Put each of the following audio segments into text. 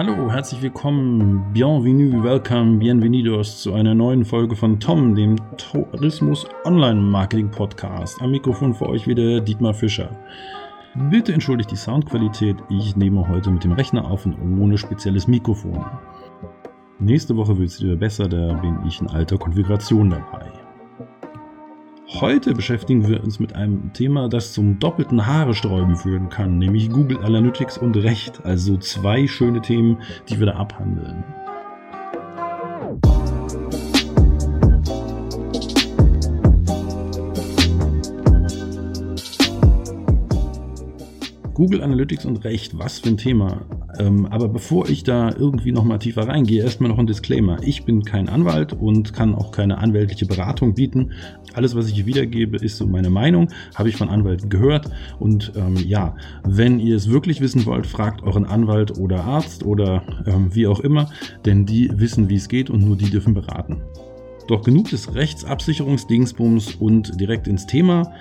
Hallo, herzlich willkommen, bienvenue, welcome, bienvenidos zu einer neuen Folge von Tom, dem Tourismus Online Marketing Podcast. Am Mikrofon für euch wieder Dietmar Fischer. Bitte entschuldigt die Soundqualität, ich nehme heute mit dem Rechner auf und ohne spezielles Mikrofon. Nächste Woche wird es wieder besser, da bin ich in alter Konfiguration dabei. Heute beschäftigen wir uns mit einem Thema, das zum doppelten Haaresträuben führen kann, nämlich Google Analytics und Recht, also zwei schöne Themen, die wir da abhandeln. Google Analytics und Recht, was für ein Thema. Ähm, aber bevor ich da irgendwie nochmal tiefer reingehe, erstmal noch ein Disclaimer. Ich bin kein Anwalt und kann auch keine anwältliche Beratung bieten. Alles, was ich hier wiedergebe, ist so meine Meinung, habe ich von Anwälten gehört. Und ähm, ja, wenn ihr es wirklich wissen wollt, fragt euren Anwalt oder Arzt oder ähm, wie auch immer, denn die wissen, wie es geht und nur die dürfen beraten. Doch genug des Rechtsabsicherungsdingsbums und direkt ins Thema.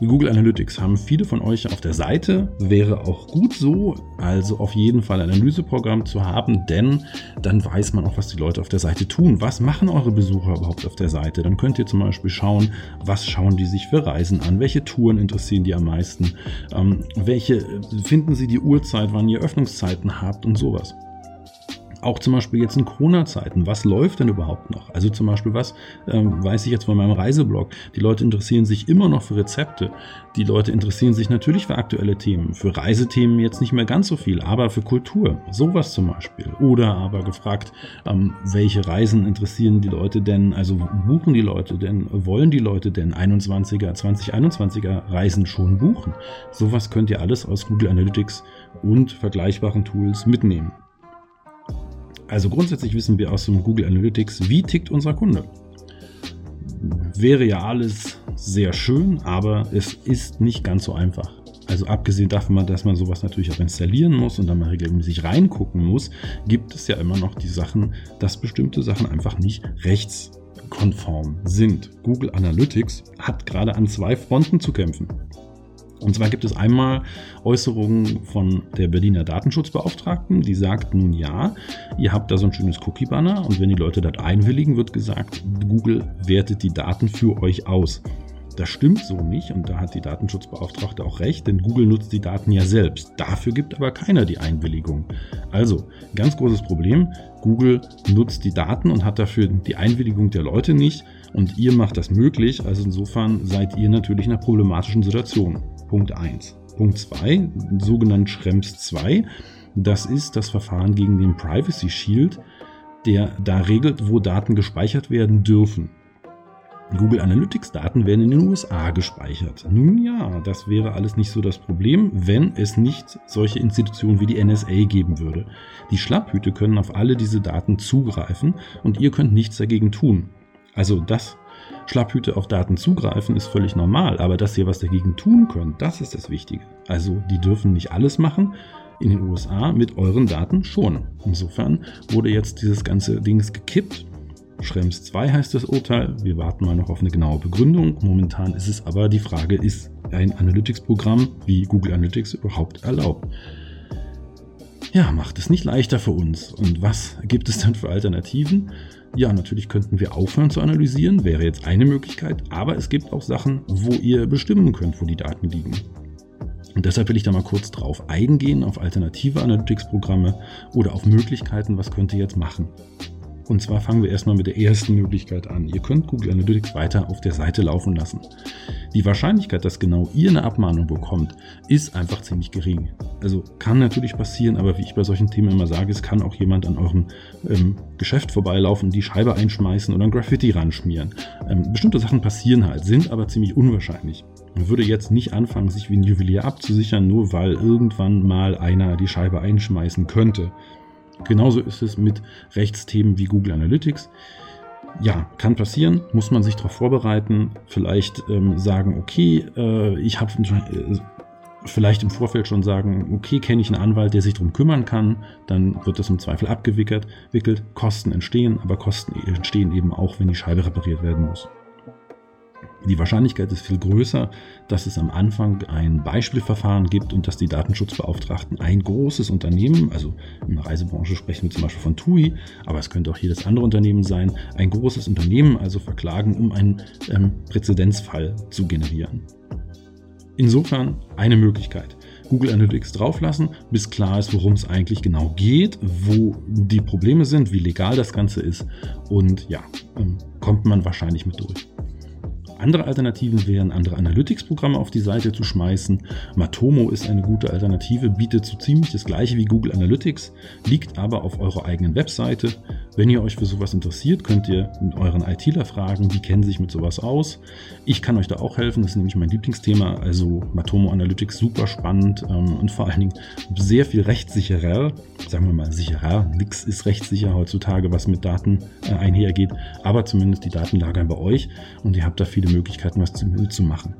Google Analytics haben viele von euch auf der Seite. Wäre auch gut so, also auf jeden Fall ein Analyseprogramm zu haben, denn dann weiß man auch, was die Leute auf der Seite tun. Was machen eure Besucher überhaupt auf der Seite? Dann könnt ihr zum Beispiel schauen, was schauen die sich für Reisen an, welche Touren interessieren die am meisten, ähm, welche finden sie die Uhrzeit, wann ihr Öffnungszeiten habt und sowas auch zum Beispiel jetzt in Corona-Zeiten, was läuft denn überhaupt noch? Also zum Beispiel, was ähm, weiß ich jetzt von meinem Reiseblog? Die Leute interessieren sich immer noch für Rezepte. Die Leute interessieren sich natürlich für aktuelle Themen. Für Reisethemen jetzt nicht mehr ganz so viel, aber für Kultur. Sowas zum Beispiel. Oder aber gefragt, ähm, welche Reisen interessieren die Leute denn? Also buchen die Leute denn? Wollen die Leute denn 21er, 2021er Reisen schon buchen? Sowas könnt ihr alles aus Google Analytics und vergleichbaren Tools mitnehmen. Also grundsätzlich wissen wir aus dem Google Analytics, wie tickt unser Kunde. Wäre ja alles sehr schön, aber es ist nicht ganz so einfach. Also abgesehen davon, dass man sowas natürlich auch installieren muss und dann mal regelmäßig reingucken muss, gibt es ja immer noch die Sachen, dass bestimmte Sachen einfach nicht rechtskonform sind. Google Analytics hat gerade an zwei Fronten zu kämpfen. Und zwar gibt es einmal Äußerungen von der Berliner Datenschutzbeauftragten, die sagt nun ja, ihr habt da so ein schönes Cookie-Banner und wenn die Leute das einwilligen, wird gesagt, Google wertet die Daten für euch aus. Das stimmt so nicht und da hat die Datenschutzbeauftragte auch recht, denn Google nutzt die Daten ja selbst. Dafür gibt aber keiner die Einwilligung. Also, ganz großes Problem, Google nutzt die Daten und hat dafür die Einwilligung der Leute nicht und ihr macht das möglich, also insofern seid ihr natürlich in einer problematischen Situation. Punkt 1. Punkt 2, sogenannt Schrems 2, das ist das Verfahren gegen den Privacy Shield, der da regelt, wo Daten gespeichert werden dürfen. Google Analytics Daten werden in den USA gespeichert. Nun ja, das wäre alles nicht so das Problem, wenn es nicht solche Institutionen wie die NSA geben würde. Die Schlapphüte können auf alle diese Daten zugreifen und ihr könnt nichts dagegen tun. Also das Schlapphüte auf Daten zugreifen ist völlig normal, aber dass ihr was dagegen tun könnt, das ist das Wichtige. Also die dürfen nicht alles machen, in den USA mit euren Daten schon. Insofern wurde jetzt dieses ganze Dings gekippt. Schrems 2 heißt das Urteil. Wir warten mal noch auf eine genaue Begründung. Momentan ist es aber die Frage, ist ein Analytics-Programm wie Google Analytics überhaupt erlaubt? Ja, macht es nicht leichter für uns. Und was gibt es dann für Alternativen? Ja, natürlich könnten wir aufhören zu analysieren, wäre jetzt eine Möglichkeit, aber es gibt auch Sachen, wo ihr bestimmen könnt, wo die Daten liegen. Und deshalb will ich da mal kurz drauf eingehen, auf alternative Analytics-Programme oder auf Möglichkeiten, was könnt ihr jetzt machen. Und zwar fangen wir erstmal mit der ersten Möglichkeit an. Ihr könnt Google Analytics weiter auf der Seite laufen lassen. Die Wahrscheinlichkeit, dass genau ihr eine Abmahnung bekommt, ist einfach ziemlich gering. Also kann natürlich passieren, aber wie ich bei solchen Themen immer sage, es kann auch jemand an eurem ähm, Geschäft vorbeilaufen, die Scheibe einschmeißen oder ein Graffiti ranschmieren. Ähm, bestimmte Sachen passieren halt, sind aber ziemlich unwahrscheinlich. Man würde jetzt nicht anfangen, sich wie ein Juwelier abzusichern, nur weil irgendwann mal einer die Scheibe einschmeißen könnte. Genauso ist es mit Rechtsthemen wie Google Analytics. Ja, kann passieren, muss man sich darauf vorbereiten, vielleicht ähm, sagen, okay, äh, ich habe äh, vielleicht im Vorfeld schon sagen, okay, kenne ich einen Anwalt, der sich darum kümmern kann, dann wird das im Zweifel abgewickelt, wickelt, Kosten entstehen, aber Kosten entstehen eben auch, wenn die Scheibe repariert werden muss. Die Wahrscheinlichkeit ist viel größer, dass es am Anfang ein Beispielverfahren gibt und dass die Datenschutzbeauftragten ein großes Unternehmen, also in der Reisebranche sprechen wir zum Beispiel von TUI, aber es könnte auch jedes andere Unternehmen sein, ein großes Unternehmen also verklagen, um einen ähm, Präzedenzfall zu generieren. Insofern eine Möglichkeit. Google Analytics drauflassen, bis klar ist, worum es eigentlich genau geht, wo die Probleme sind, wie legal das Ganze ist und ja, ähm, kommt man wahrscheinlich mit durch. Andere Alternativen wären, andere Analytics-Programme auf die Seite zu schmeißen. Matomo ist eine gute Alternative, bietet so ziemlich das gleiche wie Google Analytics, liegt aber auf eurer eigenen Webseite. Wenn ihr euch für sowas interessiert, könnt ihr euren ITler fragen, die kennen sich mit sowas aus. Ich kann euch da auch helfen, das ist nämlich mein Lieblingsthema. Also Matomo Analytics super spannend ähm, und vor allen Dingen sehr viel rechtssicherer. Sagen wir mal sicherer. Nix ist rechtssicher heutzutage, was mit Daten äh, einhergeht, aber zumindest die Daten lagern bei euch und ihr habt da viele Möglichkeiten, was zu, zu machen.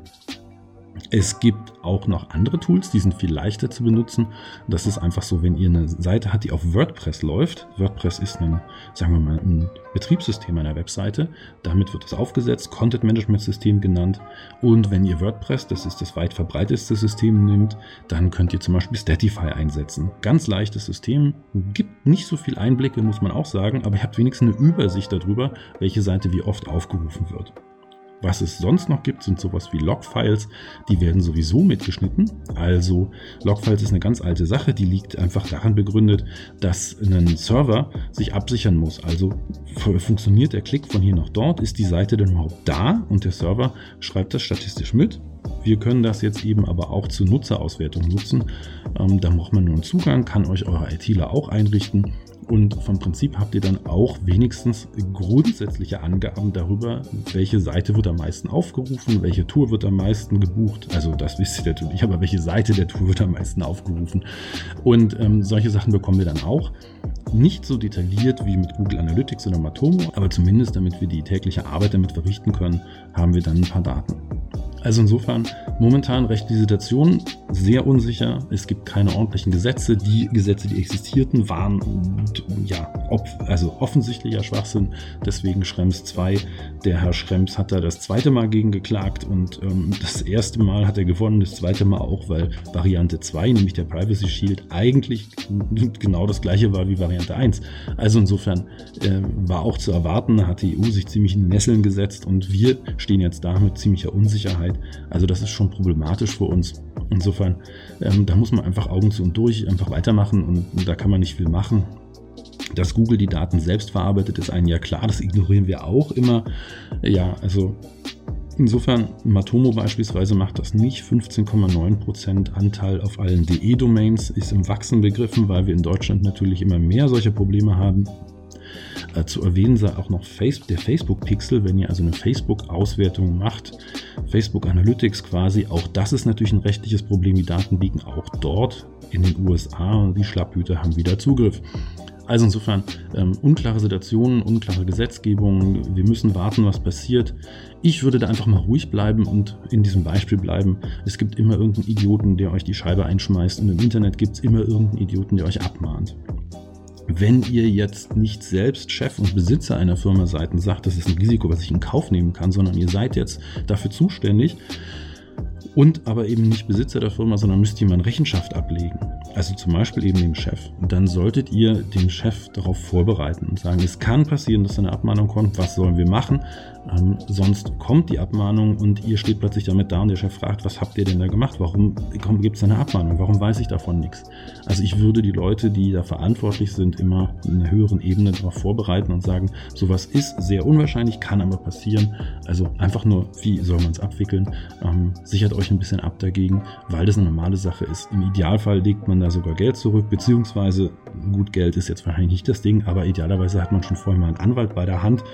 Es gibt auch noch andere Tools, die sind viel leichter zu benutzen. Das ist einfach so, wenn ihr eine Seite habt, die auf WordPress läuft. WordPress ist ein, sagen wir mal, ein Betriebssystem einer Webseite. Damit wird es aufgesetzt, Content Management System genannt. Und wenn ihr WordPress, das ist das weit verbreitetste System, nimmt, dann könnt ihr zum Beispiel Statify einsetzen. Ganz leichtes System, gibt nicht so viel Einblicke, muss man auch sagen, aber ihr habt wenigstens eine Übersicht darüber, welche Seite wie oft aufgerufen wird. Was es sonst noch gibt, sind sowas wie Logfiles. Die werden sowieso mitgeschnitten. Also Logfiles ist eine ganz alte Sache. Die liegt einfach daran begründet, dass ein Server sich absichern muss. Also funktioniert der Klick von hier nach dort? Ist die Seite denn überhaupt da? Und der Server schreibt das statistisch mit. Wir können das jetzt eben aber auch zur Nutzerauswertung nutzen. Ähm, da braucht man nur einen Zugang, kann euch euer ITler auch einrichten und vom Prinzip habt ihr dann auch wenigstens grundsätzliche Angaben darüber, welche Seite wird am meisten aufgerufen, welche Tour wird am meisten gebucht. Also das wisst ihr natürlich, aber welche Seite der Tour wird am meisten aufgerufen. Und ähm, solche Sachen bekommen wir dann auch. Nicht so detailliert wie mit Google Analytics oder Matomo, aber zumindest damit wir die tägliche Arbeit damit verrichten können, haben wir dann ein paar Daten. Also insofern momentan rechtliche Situation sehr unsicher. Es gibt keine ordentlichen Gesetze. Die Gesetze, die existierten, waren ja also offensichtlicher Schwachsinn. Deswegen Schrems 2. Der Herr Schrems hat da das zweite Mal gegen geklagt und ähm, das erste Mal hat er gewonnen, das zweite Mal auch, weil Variante 2, nämlich der Privacy Shield, eigentlich genau das gleiche war wie Variante 1. Also insofern äh, war auch zu erwarten, hat die EU sich ziemlich in Nesseln gesetzt und wir stehen jetzt da mit ziemlicher Unsicherheit Sicherheit. Also das ist schon problematisch für uns. Insofern, ähm, da muss man einfach Augen zu und durch einfach weitermachen und, und da kann man nicht viel machen. Dass Google die Daten selbst verarbeitet, ist einem ja klar, das ignorieren wir auch immer. Ja, also Insofern, Matomo beispielsweise macht das nicht. 15,9% Anteil auf allen DE-Domains ist im Wachsen begriffen, weil wir in Deutschland natürlich immer mehr solche Probleme haben. Äh, zu erwähnen sei auch noch Facebook, der Facebook-Pixel, wenn ihr also eine Facebook-Auswertung macht, Facebook Analytics quasi, auch das ist natürlich ein rechtliches Problem. Die Daten liegen auch dort in den USA und die Schlapphüter haben wieder Zugriff. Also insofern ähm, unklare Situationen, unklare Gesetzgebung. Wir müssen warten, was passiert. Ich würde da einfach mal ruhig bleiben und in diesem Beispiel bleiben. Es gibt immer irgendeinen Idioten, der euch die Scheibe einschmeißt und im Internet gibt es immer irgendeinen Idioten, der euch abmahnt. Wenn ihr jetzt nicht selbst Chef und Besitzer einer Firma seid und sagt, das ist ein Risiko, was ich in Kauf nehmen kann, sondern ihr seid jetzt dafür zuständig und aber eben nicht Besitzer der Firma, sondern müsst jemand Rechenschaft ablegen, also zum Beispiel eben dem Chef, dann solltet ihr den Chef darauf vorbereiten und sagen, es kann passieren, dass eine Abmahnung kommt, was sollen wir machen? Ähm, sonst kommt die Abmahnung und ihr steht plötzlich damit da und der Chef fragt, was habt ihr denn da gemacht? Warum gibt es eine Abmahnung? Warum weiß ich davon nichts? Also ich würde die Leute, die da verantwortlich sind, immer in einer höheren Ebene darauf vorbereiten und sagen, sowas ist sehr unwahrscheinlich, kann aber passieren. Also einfach nur, wie soll man es abwickeln? Ähm, sichert euch ein bisschen ab dagegen, weil das eine normale Sache ist. Im Idealfall legt man da sogar Geld zurück, beziehungsweise gut, Geld ist jetzt wahrscheinlich nicht das Ding, aber idealerweise hat man schon vorher mal einen Anwalt bei der Hand,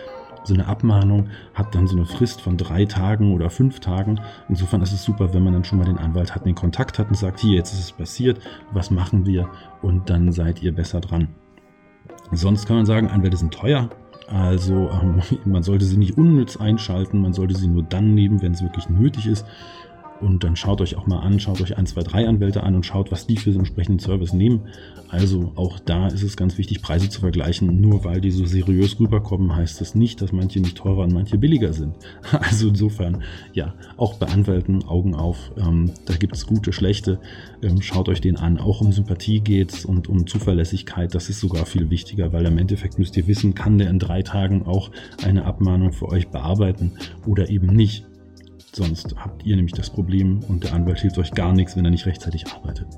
so eine Abmahnung hat dann so eine Frist von drei Tagen oder fünf Tagen. Insofern ist es super, wenn man dann schon mal den Anwalt hat, den Kontakt hat und sagt, hier, jetzt ist es passiert, was machen wir? Und dann seid ihr besser dran. Sonst kann man sagen, Anwälte sind teuer. Also ähm, man sollte sie nicht unnütz einschalten, man sollte sie nur dann nehmen, wenn es wirklich nötig ist. Und dann schaut euch auch mal an, schaut euch ein, zwei, drei Anwälte an und schaut, was die für einen entsprechenden Service nehmen. Also auch da ist es ganz wichtig, Preise zu vergleichen. Nur weil die so seriös rüberkommen, heißt das nicht, dass manche nicht teurer und manche billiger sind. Also insofern, ja, auch bei Anwälten Augen auf. Ähm, da gibt es gute, schlechte. Ähm, schaut euch den an. Auch um Sympathie geht es und um Zuverlässigkeit. Das ist sogar viel wichtiger, weil im Endeffekt müsst ihr wissen, kann der in drei Tagen auch eine Abmahnung für euch bearbeiten oder eben nicht. Sonst habt ihr nämlich das Problem und der Anwalt hilft euch gar nichts, wenn er nicht rechtzeitig arbeitet.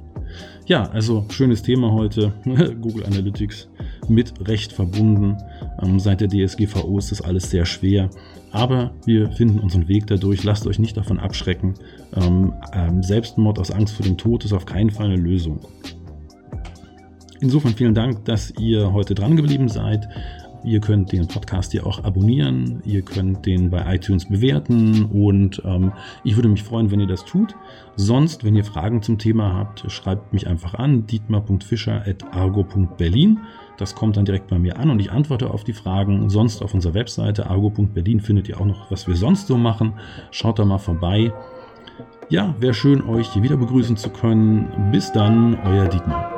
Ja, also schönes Thema heute. Google Analytics mit Recht verbunden. Ähm, seit der DSGVO ist das alles sehr schwer. Aber wir finden unseren Weg dadurch. Lasst euch nicht davon abschrecken. Ähm, ähm, Selbstmord aus Angst vor dem Tod ist auf keinen Fall eine Lösung. Insofern vielen Dank, dass ihr heute dran geblieben seid. Ihr könnt den Podcast hier auch abonnieren, ihr könnt den bei iTunes bewerten und ähm, ich würde mich freuen, wenn ihr das tut. Sonst, wenn ihr Fragen zum Thema habt, schreibt mich einfach an dietmar.fischer.argo.berlin. Das kommt dann direkt bei mir an und ich antworte auf die Fragen. Sonst auf unserer Webseite argo.berlin findet ihr auch noch, was wir sonst so machen. Schaut da mal vorbei. Ja, wäre schön, euch hier wieder begrüßen zu können. Bis dann, euer Dietmar.